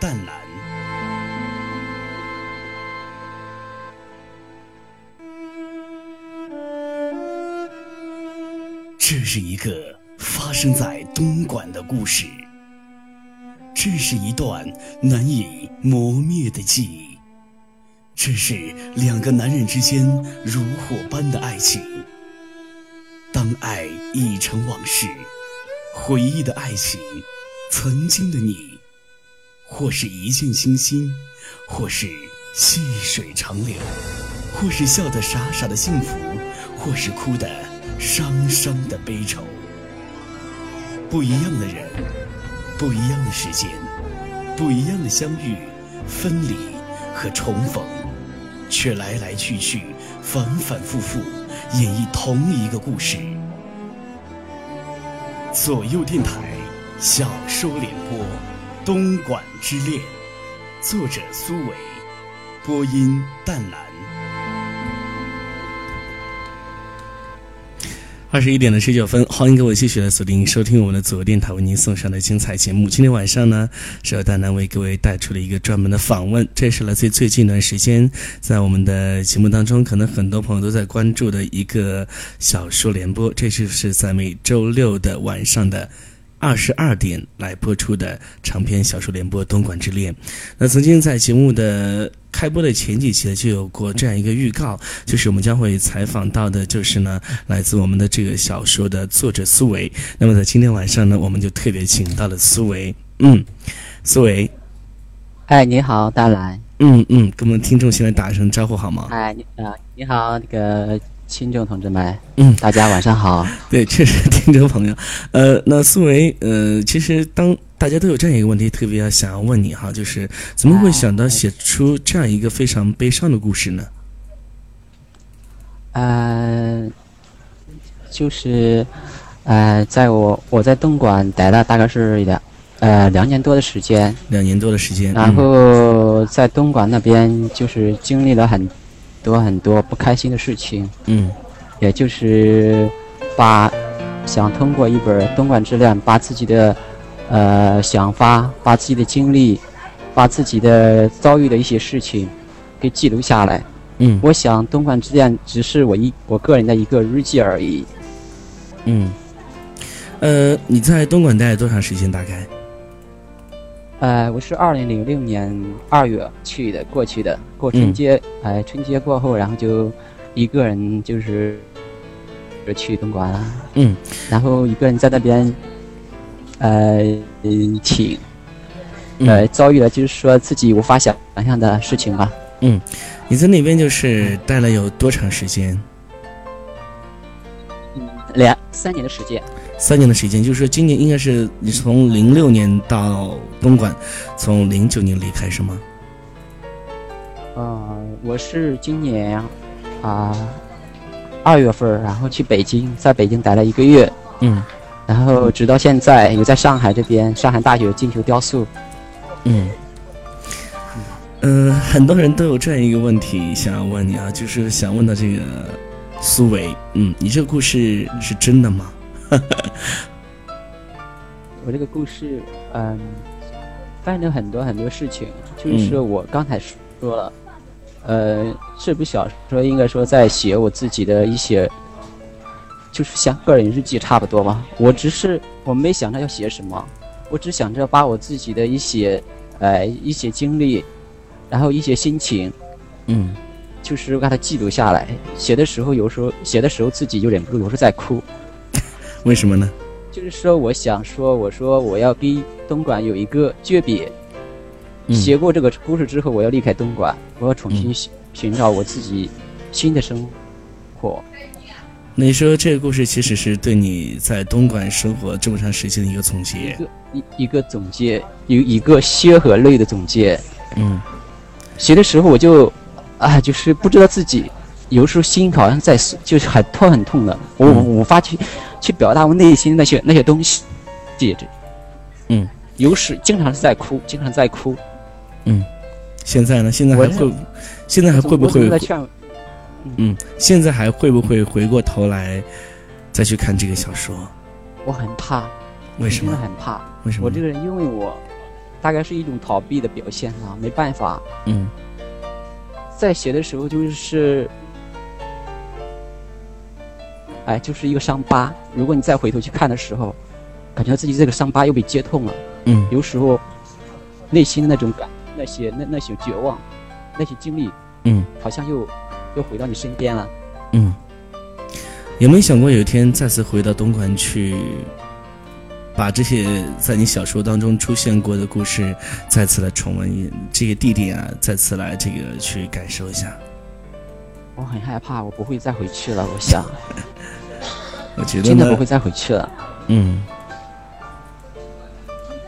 淡蓝。这是一个发生在东莞的故事，这是一段难以磨灭的记忆，这是两个男人之间如火般的爱情。当爱已成往事，回忆的爱情，曾经的你，或是一见倾心，或是细水长流，或是笑得傻傻的幸福，或是哭得伤伤的悲愁。不一样的人，不一样的时间，不一样的相遇、分离和重逢，却来来去去，反反复复。演绎同一个故事。左右电台小说联播《东莞之恋》，作者苏伟，播音淡蓝。二十一点的十九分，欢迎各位继续来锁定收听我们的左电台为您送上的精彩节目。今天晚上呢，是由淡蓝为各位带出了一个专门的访问，这是来自最近一段时间在我们的节目当中，可能很多朋友都在关注的一个小说联播，这就是在每周六的晚上的。二十二点来播出的长篇小说联播《东莞之恋》，那曾经在节目的开播的前几期呢，就有过这样一个预告，就是我们将会采访到的，就是呢，来自我们的这个小说的作者苏维。那么在今天晚上呢，我们就特别请到了苏维。嗯，苏维，哎，你好，大蓝。嗯嗯，跟我们听众先来打一声招呼好吗？哎，你啊，你好，那个。听众同志们，嗯，大家晚上好。对，确实听众朋友，呃，那苏维，呃，其实当大家都有这样一个问题，特别要想要问你哈，就是怎么会想到写出这样一个非常悲伤的故事呢？呃，就是，呃，在我我在东莞待了大概是两呃两年多的时间，两年多的时间，然后在东莞那边就是经历了很。多很多不开心的事情，嗯，也就是把想通过一本《东莞之恋》，把自己的呃想法、把自己的经历、把自己的遭遇的一些事情给记录下来。嗯，我想《东莞之恋》只是我一我个人的一个日记而已。嗯，呃，你在东莞待了多长时间？大概？呃，我是二零零六年二月去的，过去的过春节，哎，春节过后，然后就一个人就是去东莞了，嗯，然后一个人在那边，呃，挺，呃，遭遇了就是说自己无法想象的事情吧。嗯，你在那边就是待了有多长时间？嗯，两三年的时间。三年的时间，就是说今年应该是你从零六年到东莞，从零九年离开是吗？呃，我是今年啊二月份，然后去北京，在北京待了一个月，嗯，然后直到现在也在上海这边上海大学进修雕塑，嗯，嗯，很多人都有这样一个问题想要问你啊，就是想问到这个苏伟，嗯，你这个故事是真的吗？我这个故事，嗯，发生了很多很多事情，就是我刚才说了，呃，这部小说应该说在写我自己的一些，就是像个人日记差不多吧。我只是我没想着要写什么，我只想着把我自己的一些，呃，一些经历，然后一些心情，嗯，就是把它记录下来。写的时候有时候写的时候自己就忍不住，有时候在哭。为什么呢？就是说，我想说，我说我要跟东莞有一个诀别。写过这个故事之后，我要离开东莞，我要重新寻寻找我自己新的生活。你说这个故事其实是对你在东莞生活这么长时间的一个总结，一个一一个总结，有一个血和泪的总结。嗯，写的时候我就啊，就是不知道自己。有时候心好像在，就是很痛很痛的，我无法去去表达我内心那些那些东西，戒指，嗯，有时经常是在哭，经常在哭，嗯，现在呢？现在还会，现在还会不会？嗯，现在还会不会回过头来再去看这个小说？我很怕，为什么？很怕，为什么？我这个人，因为我大概是一种逃避的表现啊，没办法。嗯在写的时候就是，哎，就是一个伤疤。如果你再回头去看的时候，感觉到自己这个伤疤又被接痛了。嗯有时候内心的那种感，那些那那些绝望，那些经历，嗯好像又又回到你身边了。嗯，有没有想过有一天再次回到东莞去，把这些在你小说当中出现过的故事再次来重温，这个地点啊，再次来这个去感受一下？我很害怕，我不会再回去了。我想，我觉得真的不会，再回去了。嗯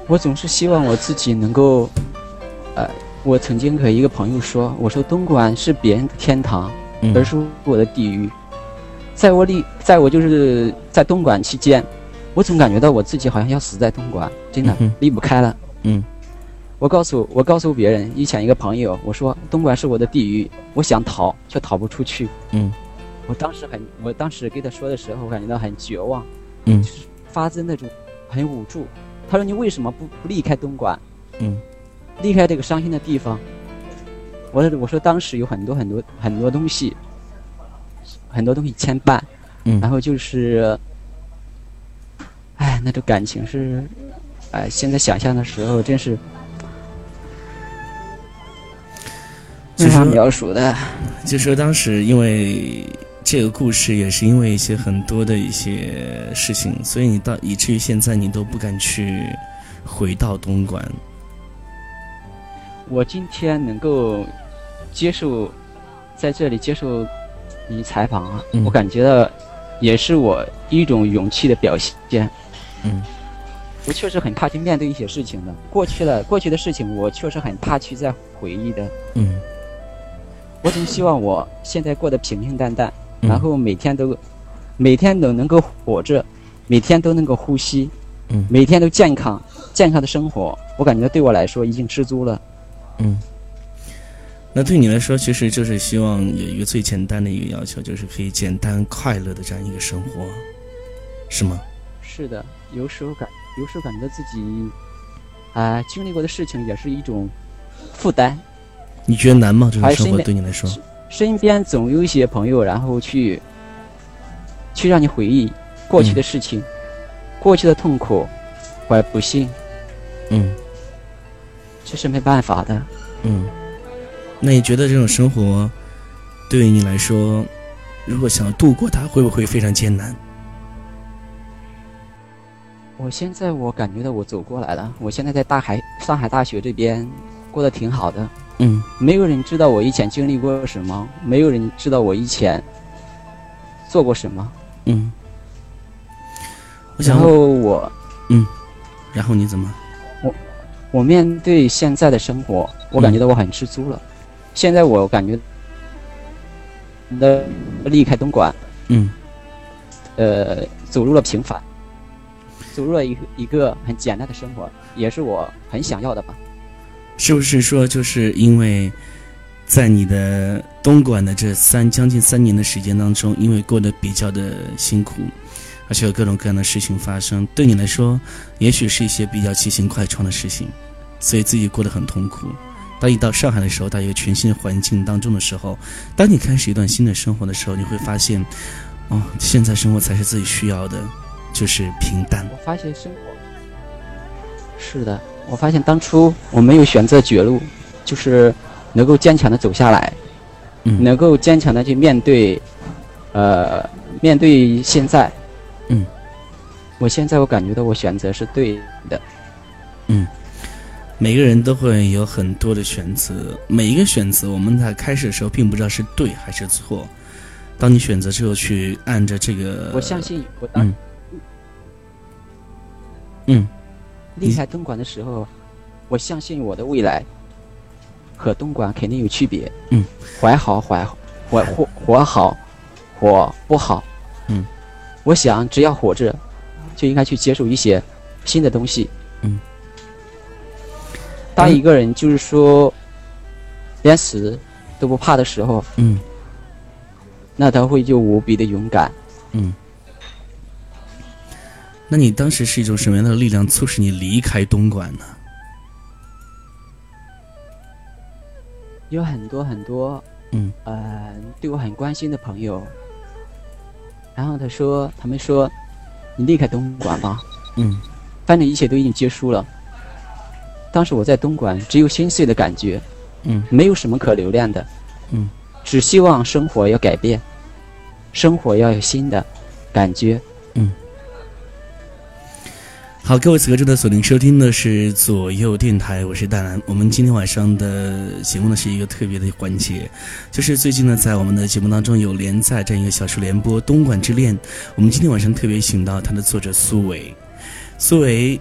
我总是希望我自己能够，呃，我曾经和一个朋友说，我说东莞是别人的天堂，嗯而是我的地狱。在我离，在我就是在东莞期间，我总感觉到我自己好像要死在东莞，真的嗯离不开了。嗯我告诉我告诉别人，以前一个朋友，我说东莞是我的地狱，我想逃却逃不出去。嗯我当时很，我当时跟他说的时候，我感觉到很绝望，嗯就是发自那种很无助。他说：“你为什么不不离开东莞，嗯离开这个伤心的地方？”我说：“我说当时有很多很多很多东西，很多东西牵绊，嗯，然后就是，哎，那种感情是，哎，现在想象的时候真是就说没法描述的。就说当时因为这个故事也是因为一些很多的一些事情，所以你到以至于现在你都不敢去回到东莞。我今天能够接受在这里接受你采访啊，嗯我感觉到也是我一种勇气的表现。嗯我确实很怕去面对一些事情的，过去了过去的事情，我确实很怕去再回忆的。嗯我总希望我现在过得平平淡淡，嗯然后每天都每天都能够活着，每天都能够呼吸，嗯每天都健康健康的生活。我感觉对我来说已经知足了。嗯。那对你来说，其实就是希望有一个最简单的一个要求，就是可以简单快乐的这样一个生活，是吗？是的，有时候感有时候感觉自己，啊、经历过的事情也是一种负担。你觉得难吗？这种生活对你来说？身边总有一些朋友，然后去，去让你回忆过去的事情，过去的痛苦或不幸，嗯这是没办法的。嗯。那你觉得这种生活对于你来说，如果想要度过它，会不会非常艰难？我现在我感觉到我走过来了，我现在在大海上海大学这边过得挺好的，嗯没有人知道我以前经历过什么，没有人知道我以前做过什么。嗯。然后我嗯然后你怎么？我我面对现在的生活，我感觉到我很知足了。现在我感觉的离开东莞，嗯呃，走入了平凡，走入了一个一个很简单的生活，也是我很想要的吧。是不是说就是因为在你的东莞的这三将近三年的时间当中，因为过得比较的辛苦，而且有各种各样的事情发生，对你来说，也许是一些比较奇形怪状的事情，所以自己过得很痛苦。当你到上海的时候，到一个全新的环境当中的时候，当你开始一段新的生活的时候，你会发现，哦，现在生活才是自己需要的，就是平淡。我发现生活是的，我发现当初我没有选择绝路，就是能够坚强的走下来，嗯能够坚强的去面对，呃，面对现在。嗯，我现在我感觉到我选择是对的。嗯每个人都会有很多的选择，每一个选择我们在开始的时候并不知道是对还是错。当你选择之后，去按着这个，我相信我当嗯嗯离开东莞的时候，我相信我的未来和东莞肯定有区别。嗯，怀好活好活活活好，活不好。嗯，我想只要活着，就应该去接受一些新的东西。嗯，当一个人就是说连死都不怕的时候，嗯那他会就无比的勇敢。嗯。那你当时是一种什么样的力量促使你离开东莞呢？有很多很多，嗯，呃，对我很关心的朋友。然后他说，他们说，你离开东莞吧，嗯，反正一切都已经结束了。当时我在东莞，只有心碎的感觉，嗯，没有什么可留恋的，嗯，只希望生活要改变，生活要有新的感觉。好，各位此刻正在锁定收听的是左右电台，我是大南。我们今天晚上的节目呢是一个特别的环节，就是最近呢在我们的节目当中有连载这样一个小说联播《东莞之恋》，我们今天晚上特别请到它的作者苏伟，苏伟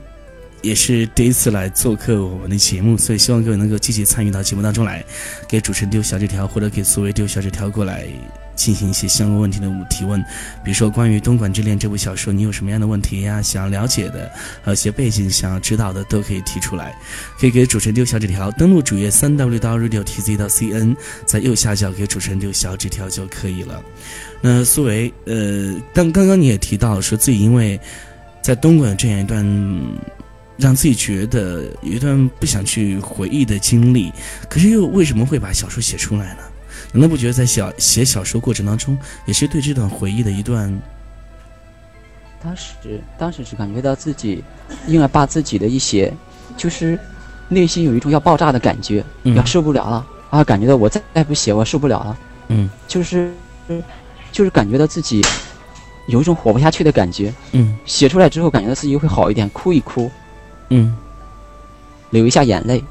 也是第一次来做客我们的节目，所以希望各位能够积极参与到节目当中来，给主持人丢小纸条或者给苏伟丢小纸条过来。进行一些相关问题的提问，比如说关于《东莞之恋》这部小说，你有什么样的问题呀？想要了解的，还有一些背景想要知道的，都可以提出来。可以给主持人丢小纸条，登录主页三 w 到 radio tz 到 cn，在右下角给主持人丢小纸条就可以了。那苏维，呃，但刚刚你也提到说自己因为在东莞这样一段让自己觉得有一段不想去回忆的经历，可是又为什么会把小说写出来呢？难道不觉得在小写小说过程当中，也是对这段回忆的一段？当时，当时是感觉到自己，因为把自己的一些，就是内心有一种要爆炸的感觉，嗯要受不了了啊！感觉到我再再不写，我受不了了，嗯就是，就是感觉到自己有一种活不下去的感觉。嗯写出来之后，感觉到自己会好一点，哭一哭，嗯流一下眼泪，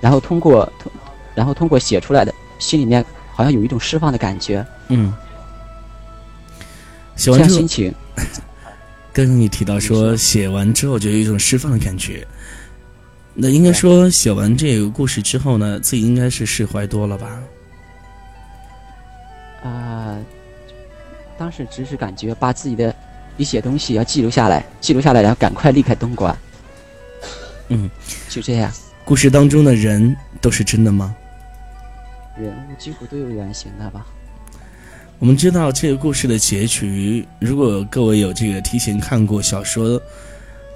然后通过，通然后通过写出来的，心里面好像有一种释放的感觉，嗯。写完之后心情。刚刚你提到说写完之后就有一种释放的感觉，那应该说写完这个故事之后呢，自己应该是释怀多了吧？啊、当时只是感觉把自己的一些东西要记录下来，记录下来，然后赶快离开东莞，嗯，就这样。故事当中的人都是真的吗？人物几乎都有原型的吧？我们知道这个故事的结局，如果各位有这个提前看过小说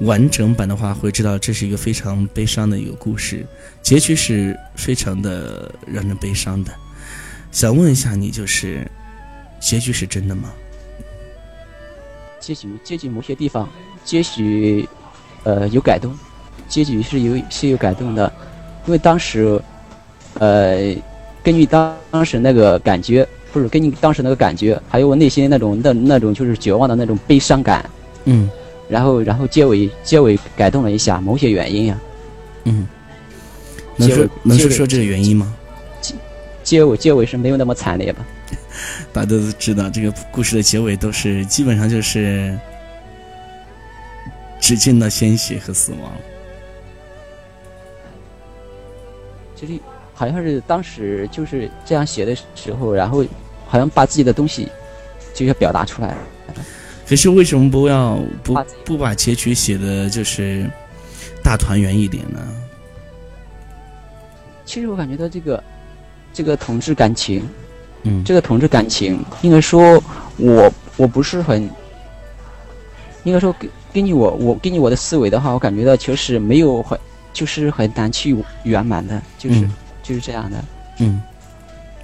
完整版的话，会知道这是一个非常悲伤的一个故事，结局是非常的让人悲伤的。想问一下你，就是结局是真的吗？结局结局某些地方，结局呃有改动，结局是有是有改动的，因为当时呃根据当当时那个感觉，不是根据当时那个感觉，还有我内心那种那那种就是绝望的那种悲伤感，嗯然后然后结尾结尾改动了一下，某些原因呀、嗯，能说能说说这个原因吗？结结尾结尾是没有那么惨烈吧？大家都知道，这个故事的结尾都是基本上就是只见到鲜血和死亡。其实好像是当时就是这样写的时候，然后好像把自己的东西就要表达出来。可是为什么不要不不把结局写的就是大团圆一点呢？其实我感觉到这个这个同志感情，嗯，这个同志感情，应该说我我不是很，应该说根根据我我根据我的思维的话，我感觉到确实没有很就是很难去圆满的，就是、嗯就是这样的，嗯，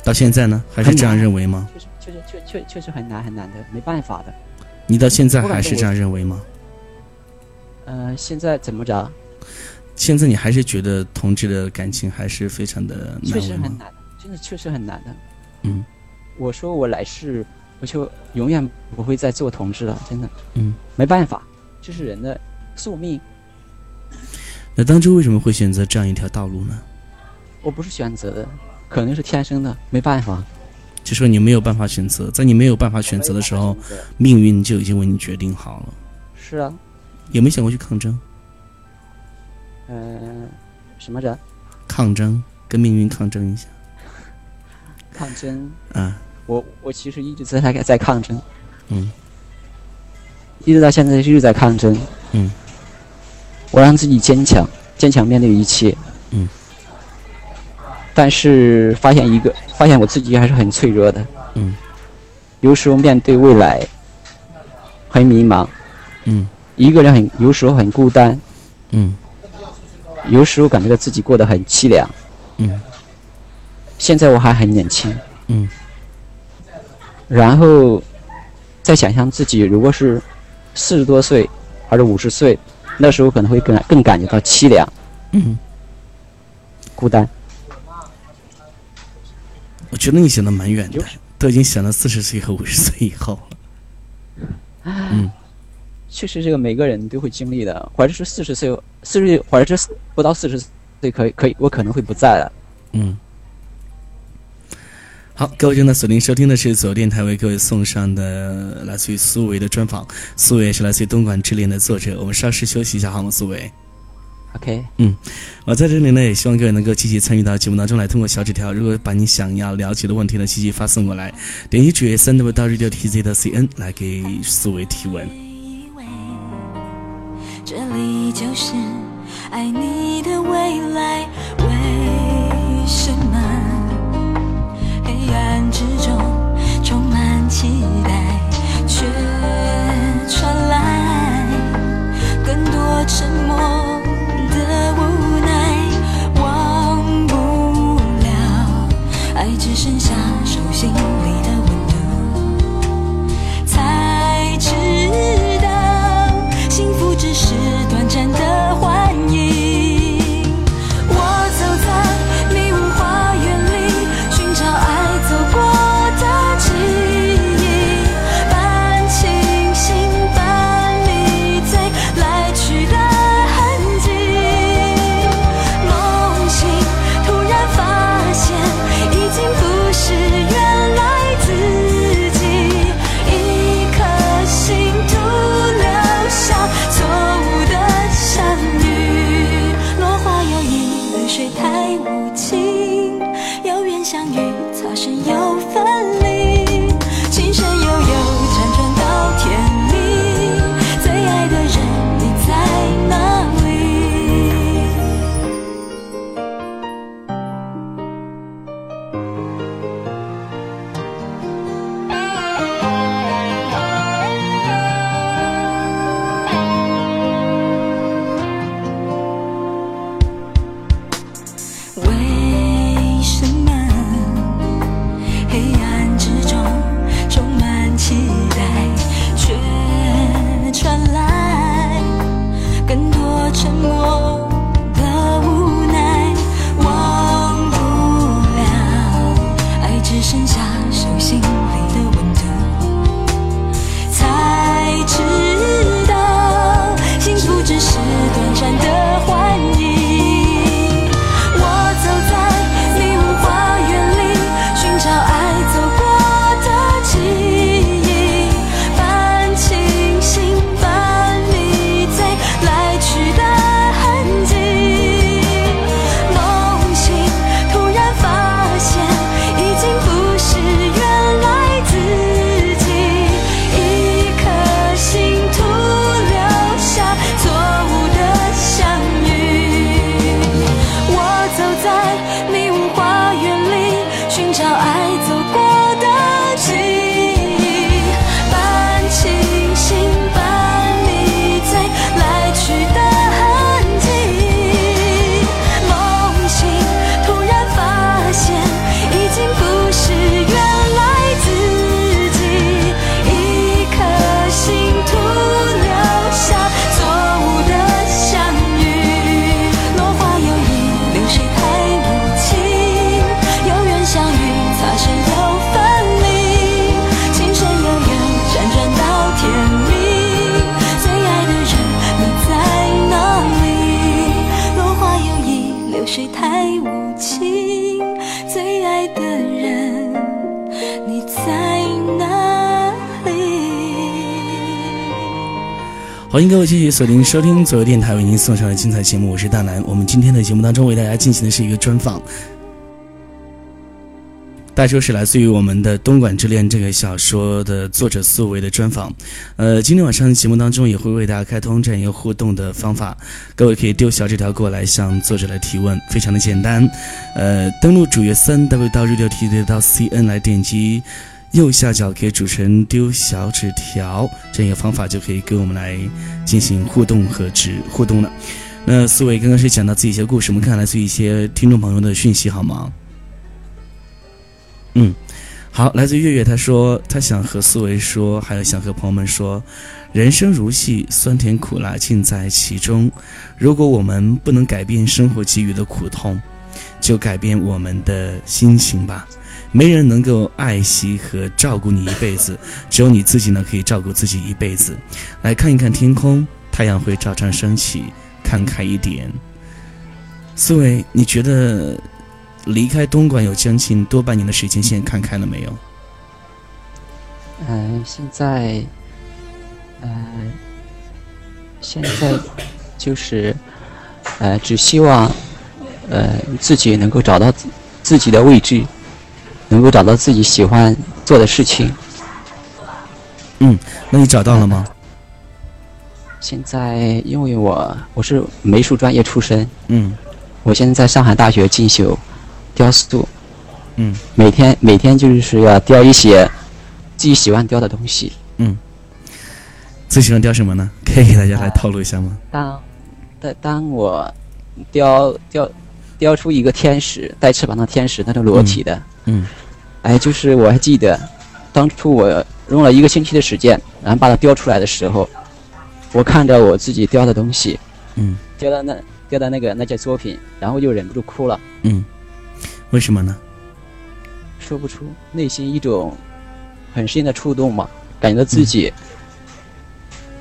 到现在呢，还是这样认为吗？确实确实确确确实很难很难的，没办法的。你到现在还是这样认为吗？呃，现在怎么着？现在你还是觉得同志的感情还是非常的确？实很难，真的确实很难的。嗯我说我来世我就永远不会再做同志了，真的嗯，没办法，这是人的宿命。那当初为什么会选择这样一条道路呢？我不是选择的，可能是天生的，没办法。就说你没有办法选择，在你没有办法选择的时候，命运就已经为你决定好了。是啊，有没有想过去抗争？嗯、什么着？抗争，跟命运抗争一下抗争。啊！我我其实一直在在在抗争，嗯一直到现在一直在抗争。嗯，我让自己坚强，坚强面对一切。嗯，但是发现一个，发现我自己还是很脆弱的。嗯。有时候面对未来很迷茫，嗯。一个人很有时候很孤单，嗯。有时候感觉到自己过得很凄凉。嗯。现在我还很年轻，嗯，然后再想象自己如果是四十多岁或者五十岁，那时候可能会更更感觉到凄凉，嗯，孤单。我觉得你想的蛮远的，都已经想到四十岁和五十岁以后了。嗯，确实，这个每个人都会经历的，或者是四十岁，四十岁或者是不到四十岁，可以可以，我可能会不在了。嗯。好，各位正在锁定收听的是左右电台为各位送上的来自于苏维的专访。苏维是来自于《东莞之恋》的作者。我们稍事休息一下，好吗？苏维。OK，嗯，我在这里呢，也希望各位能够积极参与到节目当中来，通过小纸条，如果把你想要了解的问题呢，积极发送过来，点击主页三 W 到 Radio TZ 的 CN 来给苏维提问。这里就是爱你的未来，为什么黑暗之中充满期待，却传来更多沉默？只剩下手心里的温度，才知道幸福只是短暂的花欢迎各位继续锁定收听左右电台为您送上的精彩节目，我是大南。我们今天的节目当中为大家进行的是一个专访，大说是来自于我们的《东莞之恋》这个小说的作者苏维的专访。呃，今天晚上的节目当中也会为大家开通这样一个互动的方法，各位可以丢小纸条过来向作者来提问，非常的简单。呃，登录主页三 w 到日六 t 到 cn 来点击。右下角给主持人丢小纸条，这样一个方法就可以跟我们来进行互动和直互动了。那思维刚刚是讲到自己一些故事，我们看来自一些听众朋友的讯息好吗？嗯，好，来自月月，他说他想和思维说，还有想和朋友们说，人生如戏，酸甜苦辣尽在其中。如果我们不能改变生活给予的苦痛，就改变我们的心情吧。没人能够爱惜和照顾你一辈子，只有你自己呢可以照顾自己一辈子。来看一看天空，太阳会照常升起，看开一点。思维，你觉得离开东莞有将近多半年的时间，现在看开了没有？嗯，现在，嗯，现在就是，呃，只希望，呃，自己能够找到自自己的位置，能够找到自己喜欢做的事情。嗯那你找到了吗？现在，因为我我是美术专业出身，嗯我现在在上海大学进修雕塑，嗯每天每天就是要雕一些自己喜欢雕的东西。嗯。最喜欢雕什么呢？可以给大家来透露一下吗？当当当我雕雕雕出一个天使带翅膀的天使，那种裸体的，嗯哎，就是我还记得，当初我用了一个星期的时间，然后把它雕出来的时候，我看着我自己雕的东西，嗯。雕的那雕的那个那件作品，然后就忍不住哭了，嗯，为什么呢？说不出，内心一种很深的触动嘛，感觉到自己，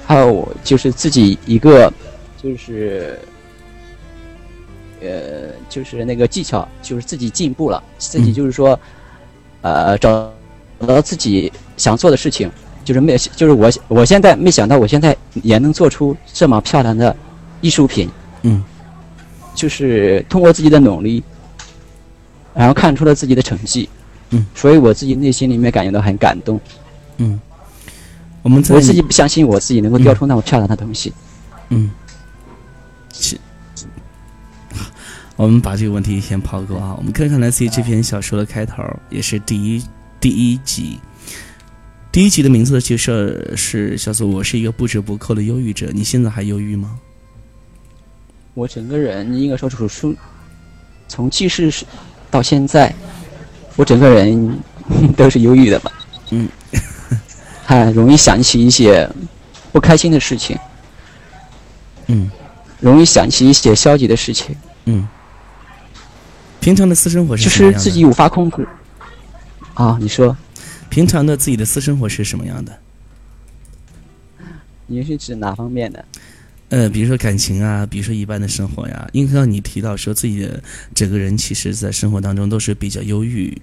还有就是自己一个就是。呃，就是那个技巧，就是自己进步了，自己嗯。就是说，呃，找找到自己想做的事情，就是没，就是我我现在没想到，我现在也能做出这么漂亮的艺术品，嗯。就是通过自己的努力，然后看出了自己的成绩，嗯，所以我自己内心里面感觉到很感动，嗯，我们我自己不相信我自己能够雕出那么漂亮的东西，嗯，是，我们把这个问题先抛过啊。我们看看来自于这篇小说的开头，也是第一第一集。第一集的名字其实是叫做“我是一个不折不扣的忧郁者”。你现在还忧郁吗？我整个人应该说从书从记事时到现在，我整个人都是忧郁的吧，嗯，还容易想起一些不开心的事情，嗯容易想起一些消极的事情，嗯。平常的私生活是就什么样的？是自己无法控制。啊，你说平常的自己的私生活是什么样的？你是指哪方面的？呃，比如说感情啊，比如说一般的生活呀。因为让你提到说自己的整个人其实在生活当中都是比较忧郁、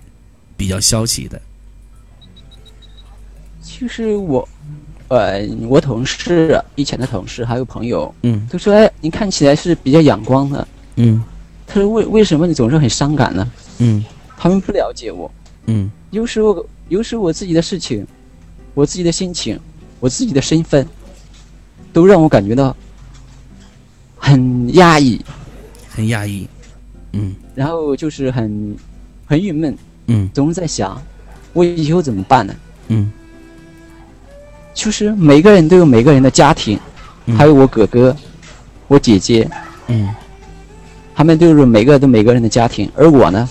比较消极的。其实我，呃，我同事以前的同事还有朋友嗯都说，哎，你看起来是比较阳光的。嗯他说为为什么你总是很伤感呢？嗯。他们不了解我。嗯。有时候，有时候我自己的事情，我自己的心情，我自己的身份，都让我感觉到很压抑，很压抑。嗯。然后就是很很郁闷，嗯。总是在想，我以后怎么办呢？嗯。就是每个人都有每个人的家庭，嗯。还有我哥哥、我姐姐，嗯他们都是每个都每个人的家庭，而我呢，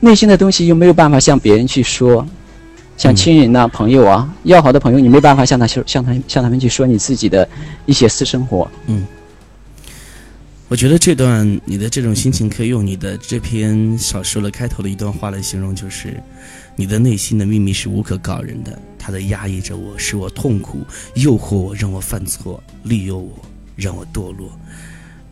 内心的东西又没有办法向别人去说，像亲人呐、朋友啊、要好的朋友，你没办法向他说，向他向他们去说你自己的一些私生活。嗯我觉得这段你的这种心情可以用你的这篇小说的开头的一段话来形容，就是你的内心的秘密是无可告人的，它在压抑着我，使我痛苦，诱惑我，让我犯错，利诱我，让我堕落。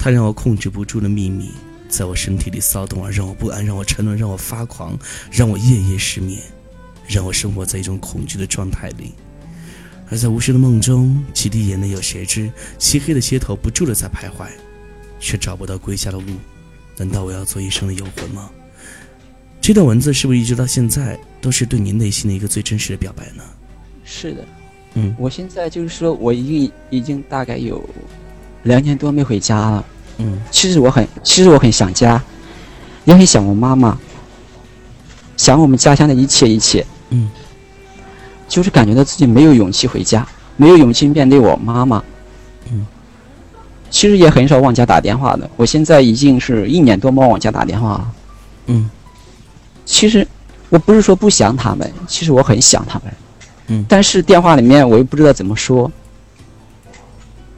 它让我控制不住的秘密，在我身体里骚动，而让我不安，让我沉沦，让我发狂，让我夜夜失眠，让我生活在一种恐惧的状态里。而在无数的梦中，几滴眼泪有谁知？漆黑的街头不住的在徘徊。却找不到归家的路，难道我要做一生的游魂吗？这段文字是不是一直到现在都是对你内心的一个最真实的表白呢？是的，嗯我现在就是说我已经已经大概有两年多没回家了。嗯其实我很，其实我很想家，也很想我妈妈，想我们家乡的一切一切。嗯就是感觉到自己没有勇气回家，没有勇气面对我妈妈。嗯，其实也很少往家打电话的。我现在已经是一年多没往家打电话了。嗯其实我不是说不想他们，其实我很想他们，嗯，但是电话里面我又不知道怎么说，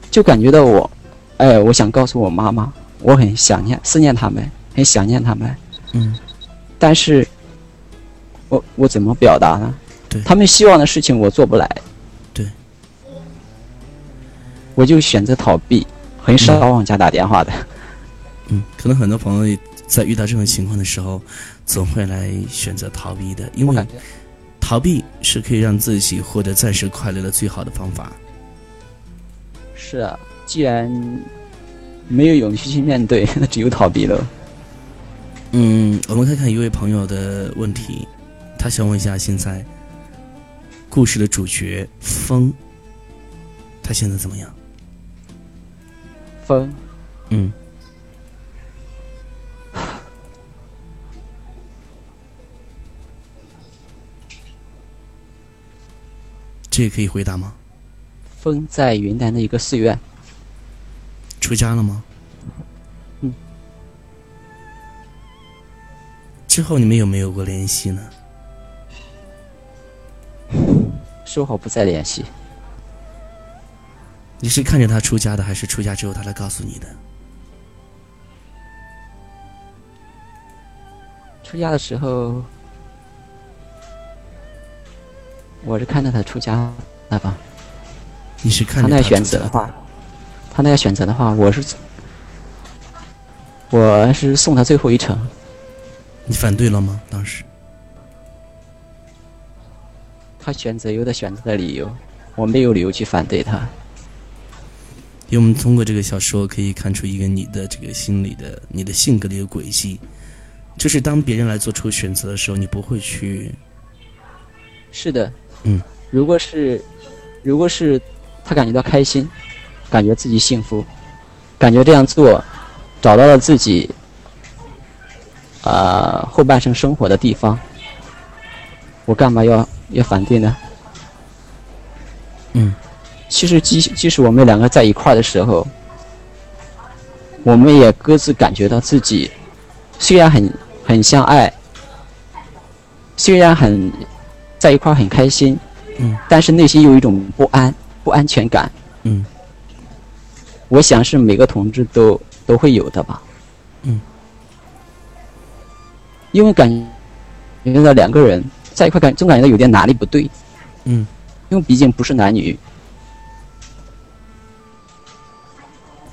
就感觉到我，哎，我想告诉我妈妈，我很想念、思念他们，很想念他们，嗯，但是，我我怎么表达呢？对。他们希望的事情我做不来，对，我就选择逃避，很少往家打电话的。嗯，可能很多朋友在遇到这种情况的时候，总会来选择逃避的，因为逃避是可以让自己获得暂时快乐的最好的方法。是啊，既然没有勇气去面对，那只有逃避了。嗯，我们看看一位朋友的问题，他想问一下，现在故事的主角风，他现在怎么样？风，嗯，这个可以回答吗？风在云南的一个寺院，出家了吗？嗯。之后你们有没有过联系呢？说好不再联系。你是看着他出家的，还是出家之后他来告诉你的？出家的时候，我是看着他出家的吧。你是看着他那个选出家择的话，他那个选择的话，我是我是送他最后一程。你反对了吗？当时他选择有的选择的理由，我没有理由去反对他。因为我们通过这个小说可以看出一个你的这个心理的、你的性格的一个轨迹，就是当别人来做出选择的时候，你不会去，是的，嗯，如果是如果是他感觉到开心，感觉自己幸福，感觉这样做找到了自己啊、后半生生活的地方，我干嘛要要反对呢？嗯，其实即即使我们两个在一块的时候，我们也各自感觉到自己虽然很很相爱，虽然很在一块很开心，嗯，但是内心有一种不安、不安全感。嗯我想是每个同志都都会有的吧。嗯，因为感觉到两个人在一块感，总感觉到有点哪里不对，嗯因为毕竟不是男女。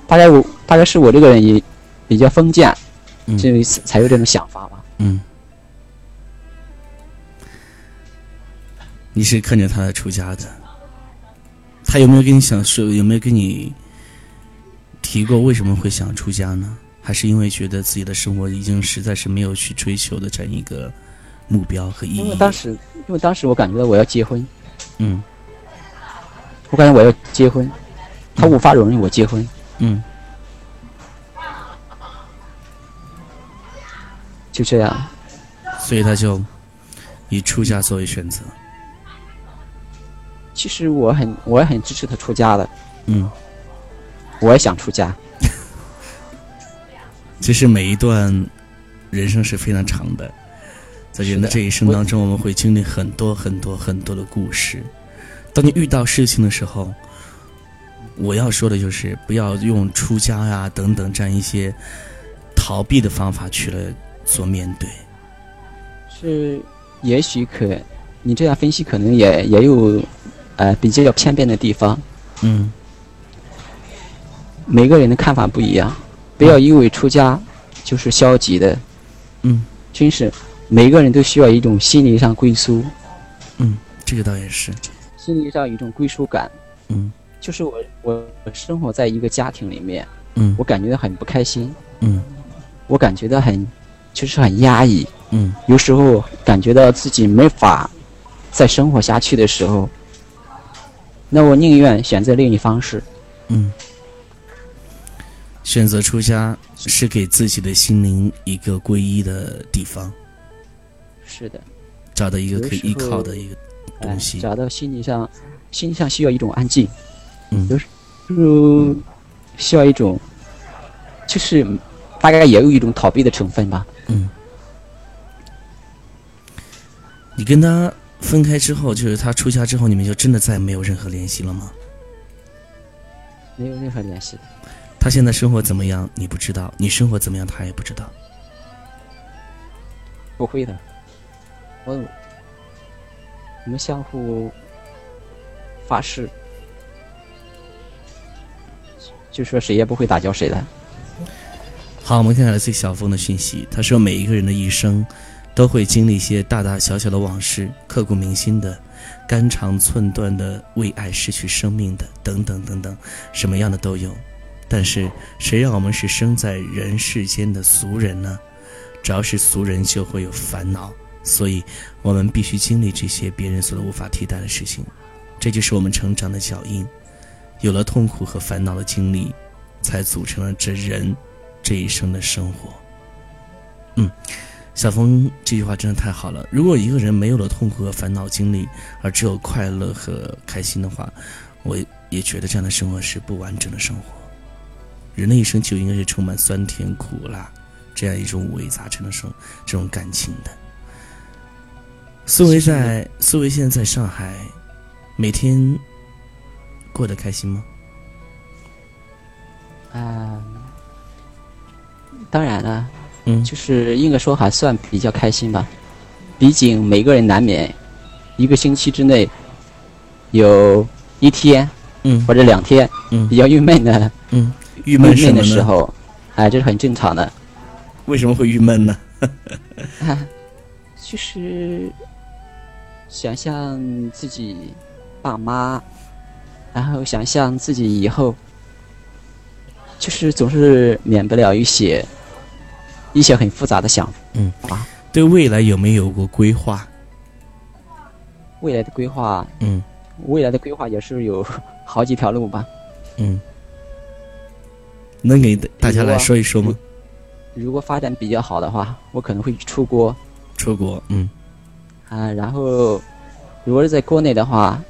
大概我大概是我这个人也比较封建，嗯所以才有这种想法吧。嗯，你是看着他出家的，他有没有跟你想说，有没有跟你提过为什么会想出家呢？还是因为觉得自己的生活已经实在是没有去追求的这样一个目标和意义因为？当时，因为当时我感觉到我要结婚，嗯我感觉我要结婚，他无法容忍我结婚，嗯就这样。所以他就以出家作为选择。其实我很我也很支持他出家的，嗯，我也想出家。其实每一段人生是非常长的，在人的这一生当中，我们会经历很多很多很多的故事。当你遇到事情的时候，我要说的就是不要用出家呀、等等这样一些逃避的方法去了做面对。是，也许可你这样分析可能也也有呃比较偏变的地方，嗯每个人的看法不一样，不要因为出家就是消极的，嗯。真是每个人都需要一种心灵上归宿，嗯，这个倒也是。心灵上有一种归属感。嗯。就是我我我生活在一个家庭里面，嗯。我感觉到很不开心，嗯。我感觉到很就是很压抑，嗯。有时候感觉到自己没法再生活下去的时候，那我宁愿选择另一方式。嗯，选择出家是给自己的心灵一个皈依的地方，是的，找到一个可以依靠的一个哎东西。找到心理上，心理上需要一种安静，嗯有时候需要一种，就是大概也有一种逃避的成分吧。嗯，你跟他分开之后，就是他出家之后，你们就真的再也没有任何联系了吗？没有任何联系。他现在生活怎么样？你不知道，你生活怎么样？他也不知道。不会的，我我们相互发誓，就说谁也不会打搅谁的。好，我们看来自小峰的讯息，他说每一个人的一生都会经历一些大大小小的往事，刻骨铭心的，肝肠寸断的，为爱失去生命的，等等等等，什么样的都有。但是谁让我们是生在人世间的俗人呢？只要是俗人，就会有烦恼，所以我们必须经历这些别人所无法替代的事情。这就是我们成长的脚印。有了痛苦和烦恼的经历，才组成了这人这一生的生活。嗯，小峰这句话真的太好了。如果一个人没有了痛苦和烦恼经历，而只有快乐和开心的话，我也觉得这样的生活是不完整的生活。人的一生就应该是充满酸甜苦辣这样一种五味杂陈的生这种感情的。苏维在苏维现在在上海，每天过得开心吗？啊，当然了，嗯，就是应该说还算比较开心吧。毕竟每个人难免一个星期之内有一天，嗯或者两天，嗯比较郁闷的，嗯，郁郁闷什么？的时候，哎，这是很正常的。为什么会郁闷呢？就是想象自己爸妈，然后想象自己以后，就是总是免不了一些一些很复杂的想嗯啊。对未来有没有过规划？未来的规划，嗯未来的规划也是有 好几条路吧。嗯，能给大家来说一说吗？如果发展比较好的话，我可能会出国出国，嗯啊。然后，如果是在国内的话，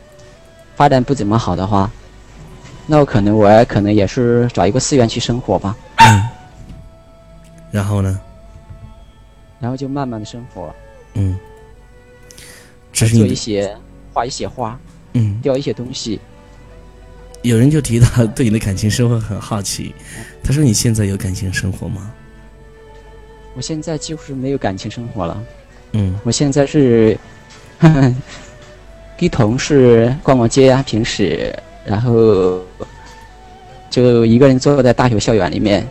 发展不怎么好的话，那我可能我也可能也是找一个寺院去生活吧。嗯，然后呢？然后就慢慢的生活，嗯，这是做一些画一些画，嗯，雕一些东西。有人就提到对你的感情生活很好奇，他说你现在有感情生活吗？我现在几乎是没有感情生活了，嗯我现在是跟同事逛逛街啊，平时然后就一个人坐在大学校园里面，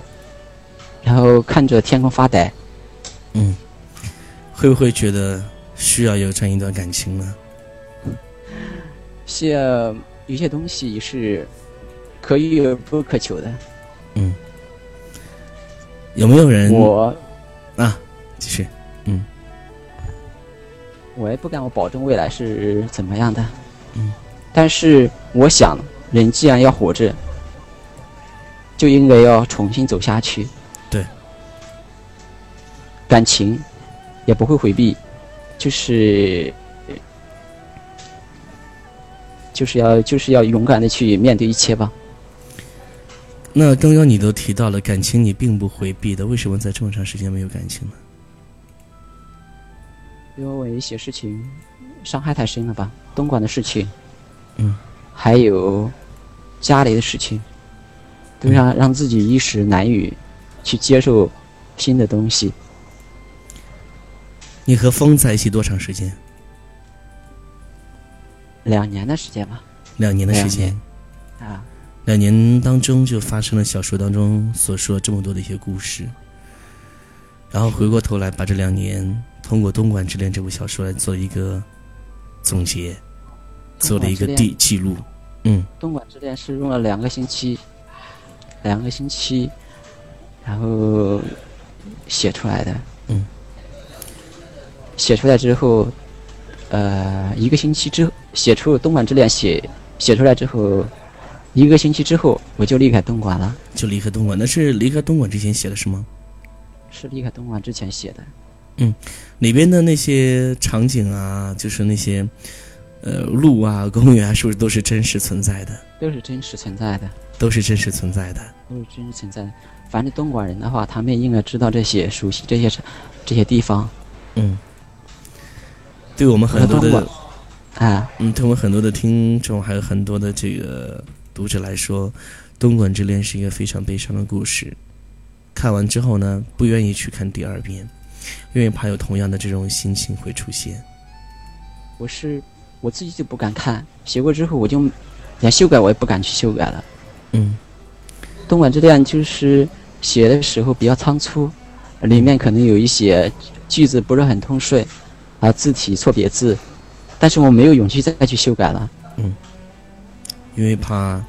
然后看着天空发呆。嗯，会不会觉得需要有这样一段感情呢？是呃有些东西是可遇而不可求的。嗯，有没有人我啊？继续，嗯我也不敢我保证未来是怎么样的。嗯，但是我想，人既然要活着，就应该要重新走下去。对，感情也不会回避，就是就是要就是要勇敢的去面对一切吧。那刚刚你都提到了感情，你并不回避的，为什么在这么长时间没有感情呢？因为我有一些事情伤害太深了吧，东莞的事情，嗯，还有家里的事情，都让让自己一时难以去接受新的东西。你和风在一起多长时间？两年的时间吧，两年的时间。啊，两年当中就发生了小说当中所说这么多的一些故事，然后回过头来把这两年通过《东莞之恋》这部小说来做一个总结，做了一个东莞之恋记记录。嗯东莞之恋是用了两个星期，两个星期，然后写出来的。嗯。写出来之后，呃，一个星期之后写出《东莞之恋》写写出来之后，一个星期之后我就离开东莞了。就离开东莞，那是离开东莞之前写的是吗？是离开东莞之前写的。嗯里边的那些场景啊，就是那些呃路啊、公园啊，是不是都是真实存在的？都是真实存在的，都是真实存在的。都是真实存在的。反正东莞人的话，他们应该知道这些，熟悉这些这些地方。嗯，对我们很多的啊，嗯，对我们很多的听众，还有很多的这个读者来说，《东莞之恋》是一个非常悲伤的故事。看完之后呢，不愿意去看第二遍，因为怕有同样的这种心情会出现。我是我自己就不敢看，写过之后我就连修改我也不敢去修改了。嗯，《东莞之恋》就是写的时候比较仓促，里面可能有一些句子不是很通顺，啊，字体错别字。但是我没有勇气再去修改了。嗯，因为怕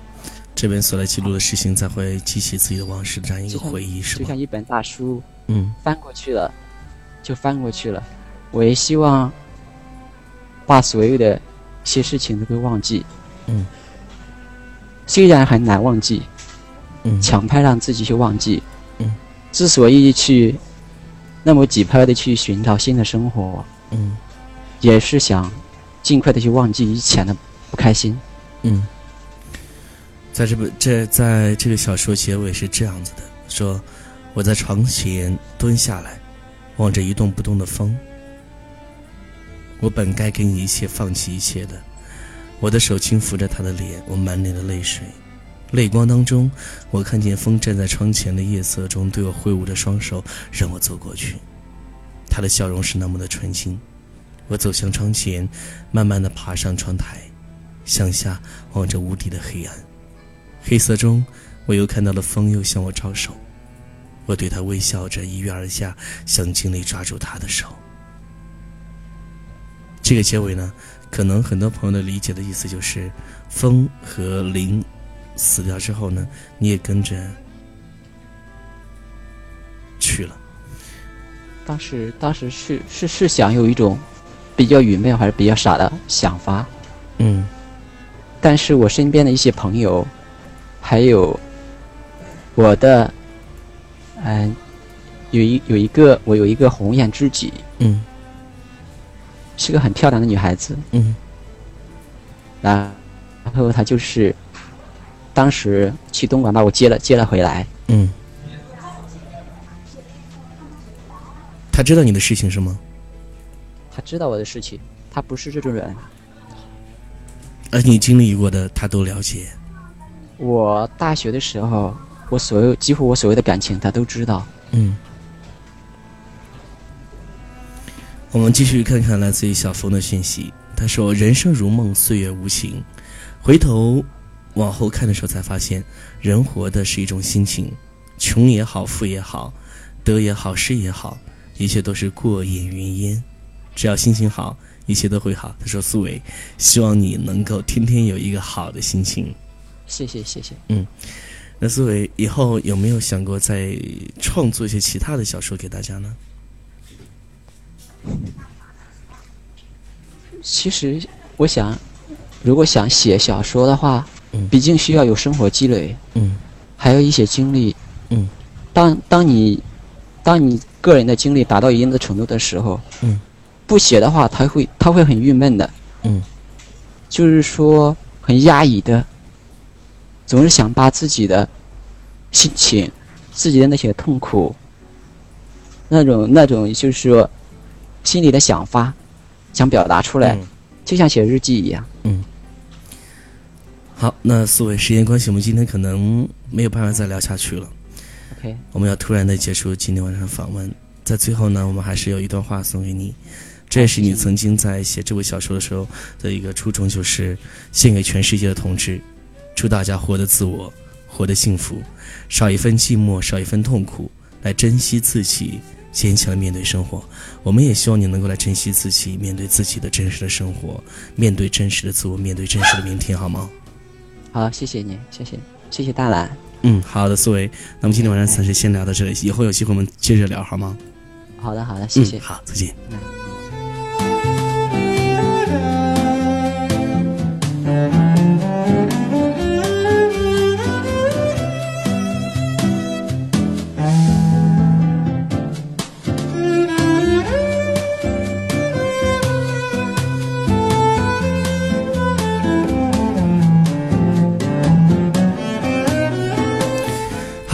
这边所来记录的事情再会激起自己的往事这样一个回忆，是吧？就像一本大书，嗯，翻过去了，就翻过去了。我也希望把所有的一些事情都会忘记。嗯，虽然很难忘记，嗯，强迫让自己去忘记。嗯，之所以去那么急迫的去寻找新的生活，嗯，也是想。尽快的去忘记以前的不开心。嗯，在这本这在这个小说结尾是这样子的：说我在床前蹲下来，望着一动不动的风。我本该给你一切，放弃一切的。我的手轻抚着他的脸，我满脸的泪水，泪光当中，我看见风站在窗前的夜色中，对我挥舞着双手，让我走过去。他的笑容是那么的纯净。我走向窗前，慢慢的爬上窗台，向下望着无底的黑暗。黑色中，我又看到了风又向我招手。我对他微笑着，一跃而下，想尽力抓住他的手。这个结尾呢，可能很多朋友的理解的意思就是，风和林死掉之后呢，你也跟着去了。当时，当时是是是想有一种。比较愚昧还是比较傻的想法，嗯，但是我身边的一些朋友，还有我的，嗯，有一有一个我有一个红颜知己，嗯，是个很漂亮的女孩子，嗯，然后她就是当时去东莞把我接了接了回来，嗯，他知道你的事情是吗？他知道我的事情，他不是这种人。而你经历过的，他都了解。我大学的时候，我所有几乎我所有的感情，他都知道。嗯。我们继续看看来自于小峰的讯息。他说：“人生如梦，岁月无情。回头往后看的时候，才发现，人活的是一种心情。穷也好，富也好，得也好，失也好，一切都是过眼云烟。”只要心情好，一切都会好。他说：“苏伟，希望你能够天天有一个好的心情。”谢谢，谢谢。嗯，那苏伟以后有没有想过再创作一些其他的小说给大家呢？其实，我想，如果想写小说的话，嗯，毕竟需要有生活积累，嗯，还有一些经历，嗯。当当你，当你个人的经历达到一定的程度的时候，嗯。不写的话，他会他会很郁闷的，嗯，就是说很压抑的，总是想把自己的心情、自己的那些痛苦、那种那种就是说心里的想法想表达出来，就像写日记一样。嗯，好，那四位时间关系，我们今天可能没有办法再聊下去了。OK，我们要突然的结束今天晚上的访问，在最后呢，我们还是有一段话送给你。这也是你曾经在写这部小说的时候的一个初衷，就是献给全世界的同志，祝大家活得自我，活得幸福，少一份寂寞，少一份痛苦，来珍惜自己，坚强的面对生活。我们也希望你能够来珍惜自己，面对自己的真实的生活，面对真实的自我，面对真实的明天，好吗？好，谢谢你，谢谢，谢谢大蓝。嗯，好的，思维。那么今天晚上暂时先聊到这里，以后有机会我们接着聊，好吗？好的，好的，谢谢。好，再见。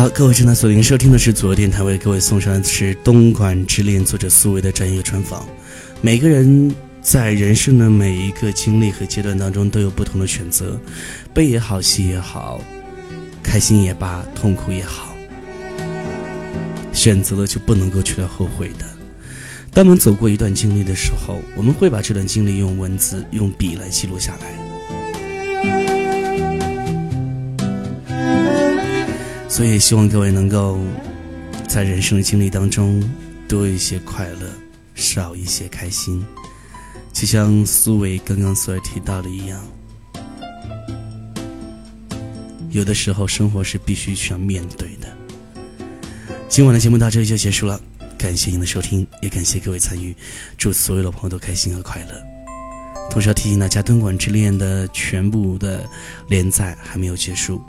好，各位正在锁定收听的是左右电台，为各位送上的是《东莞之恋》作者苏维的这样一个专访。每个人在人生的每一个经历和阶段当中，都有不同的选择，悲也好，喜也好，开心也罢，痛苦也好，选择了就不能够去到后悔的。当我们走过一段经历的时候，我们会把这段经历用文字、用笔来记录下来。所以，希望各位能够在人生的经历当中多一些快乐，少一些开心。就像苏伟刚刚所提到的一样，有的时候生活是必须需要面对的。今晚的节目到这里就结束了，感谢您的收听，也感谢各位参与，祝所有的朋友都开心和快乐。同时要提醒大家，《东莞之恋》的全部的连载还没有结束，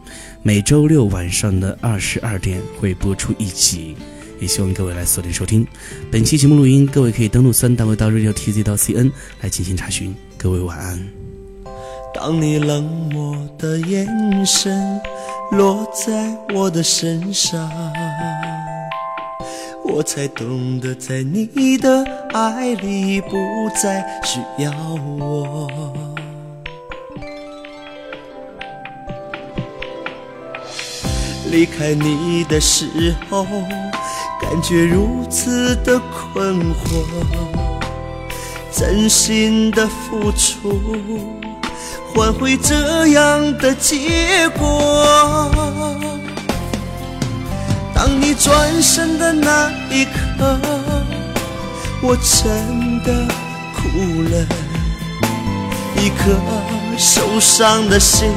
每周六晚上的二十二点会播出一集，也希望各位来锁定收听。本期节目录音，各位可以登录三 w 到 radio tz 到 cn 来进行查询。各位晚安。当你冷漠的眼神落在我的身上。我才懂得，在你的爱里不再需要我。离开你的时候，感觉如此的困惑。真心的付出，换回这样的结果。当你转身的那一刻，我真的哭了。一颗受伤的心，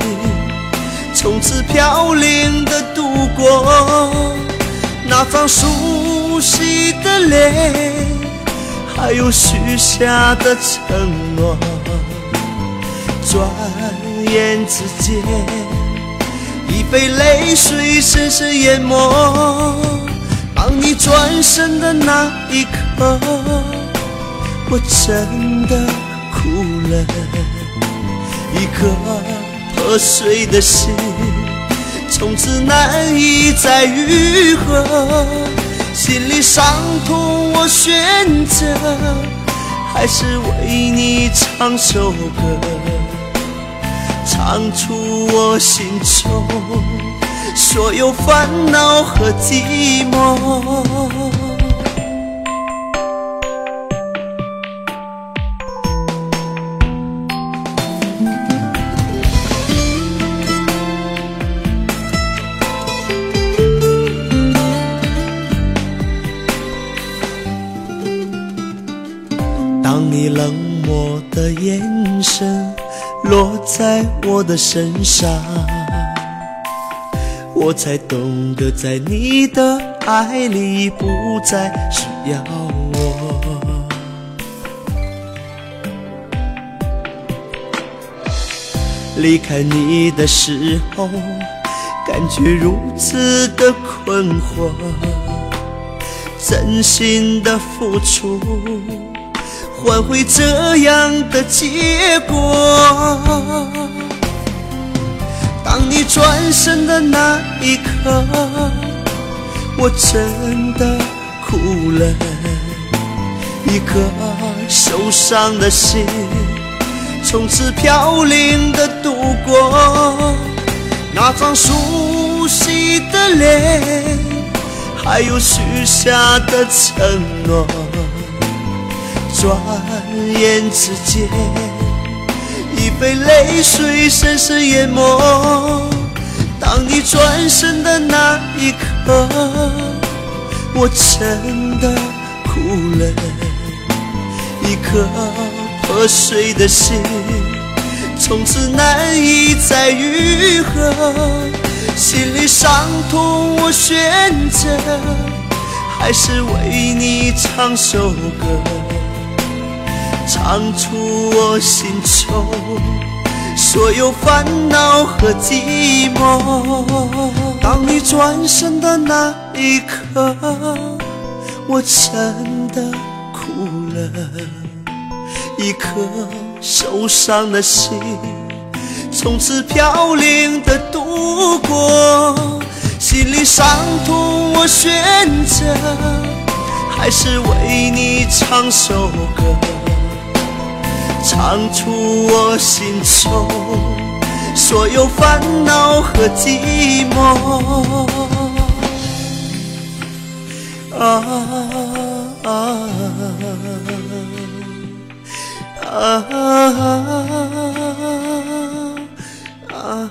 从此飘零的度过。那张熟悉的脸，还有许下的承诺，转眼之间。已被泪水深深淹没。当你转身的那一刻，我真的哭了。一颗破碎的心，从此难以再愈合。心里伤痛，我选择还是为你唱首歌。唱出我心中所有烦恼和寂寞。在我的身上，我才懂得，在你的爱里不再需要我。离开你的时候，感觉如此的困惑，真心的付出。换回这样的结果。当你转身的那一刻，我真的哭了。一颗受伤的心，从此飘零的度过。那张熟悉的脸，还有许下的承诺。转眼之间，已被泪水深深淹没。当你转身的那一刻，我真的哭了。一颗破碎的心，从此难以再愈合。心里伤痛，我选择还是为你唱首歌。唱出我心中所有烦恼和寂寞。当你转身的那一刻，我真的哭了。一颗受伤的心，从此飘零的度过。心里伤痛，我选择还是为你唱首歌。唱出我心中所有烦恼和寂寞。啊啊啊啊啊！